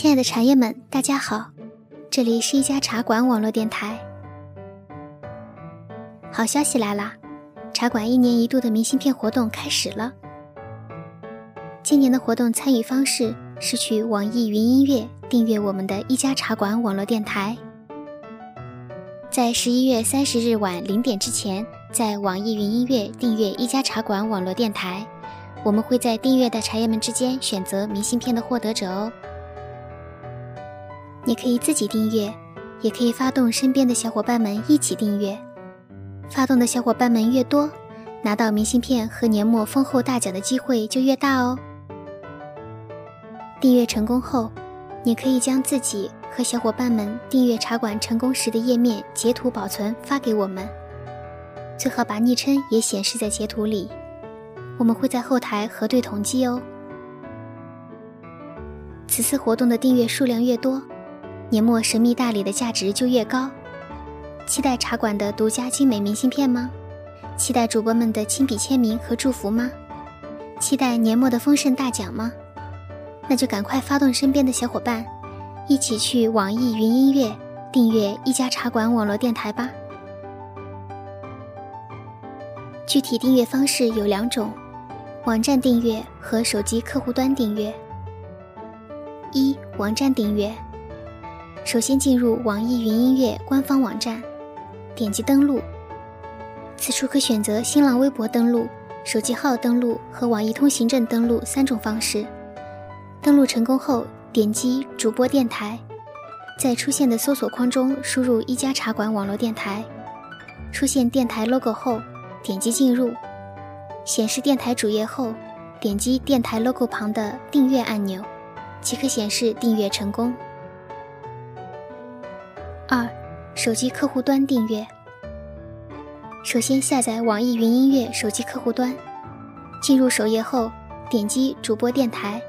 亲爱的茶叶们，大家好，这里是一家茶馆网络电台。好消息来啦，茶馆一年一度的明信片活动开始了。今年的活动参与方式是去网易云音乐订阅我们的一家茶馆网络电台，在十一月三十日晚零点之前，在网易云音乐订阅一家茶馆网络电台，我们会在订阅的茶叶们之间选择明信片的获得者哦。你可以自己订阅，也可以发动身边的小伙伴们一起订阅。发动的小伙伴们越多，拿到明信片和年末丰厚大奖的机会就越大哦。订阅成功后，你可以将自己和小伙伴们订阅茶馆成功时的页面截图保存发给我们，最好把昵称也显示在截图里，我们会在后台核对统计哦。此次活动的订阅数量越多。年末神秘大礼的价值就越高，期待茶馆的独家精美明信片吗？期待主播们的亲笔签名和祝福吗？期待年末的丰盛大奖吗？那就赶快发动身边的小伙伴，一起去网易云音乐订阅一家茶馆网络电台吧。具体订阅方式有两种：网站订阅和手机客户端订阅。一、网站订阅。首先进入网易云音乐官方网站，点击登录。此处可选择新浪微博登录、手机号登录和网易通行证登录三种方式。登录成功后，点击主播电台，在出现的搜索框中输入一家茶馆网络电台。出现电台 logo 后，点击进入。显示电台主页后，点击电台 logo 旁的订阅按钮，即可显示订阅成功。二、手机客户端订阅。首先下载网易云音乐手机客户端，进入首页后，点击主播电台，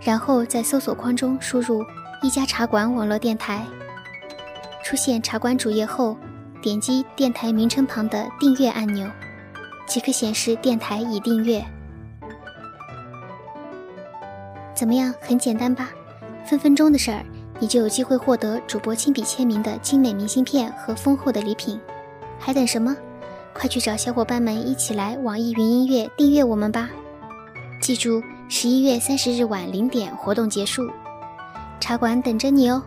然后在搜索框中输入“一家茶馆网络电台”。出现茶馆主页后，点击电台名称旁的订阅按钮，即可显示电台已订阅。怎么样？很简单吧？分分钟的事儿。你就有机会获得主播亲笔签名的精美明信片和丰厚的礼品，还等什么？快去找小伙伴们一起来网易云音乐订阅我们吧！记住，十一月三十日晚零点活动结束，茶馆等着你哦。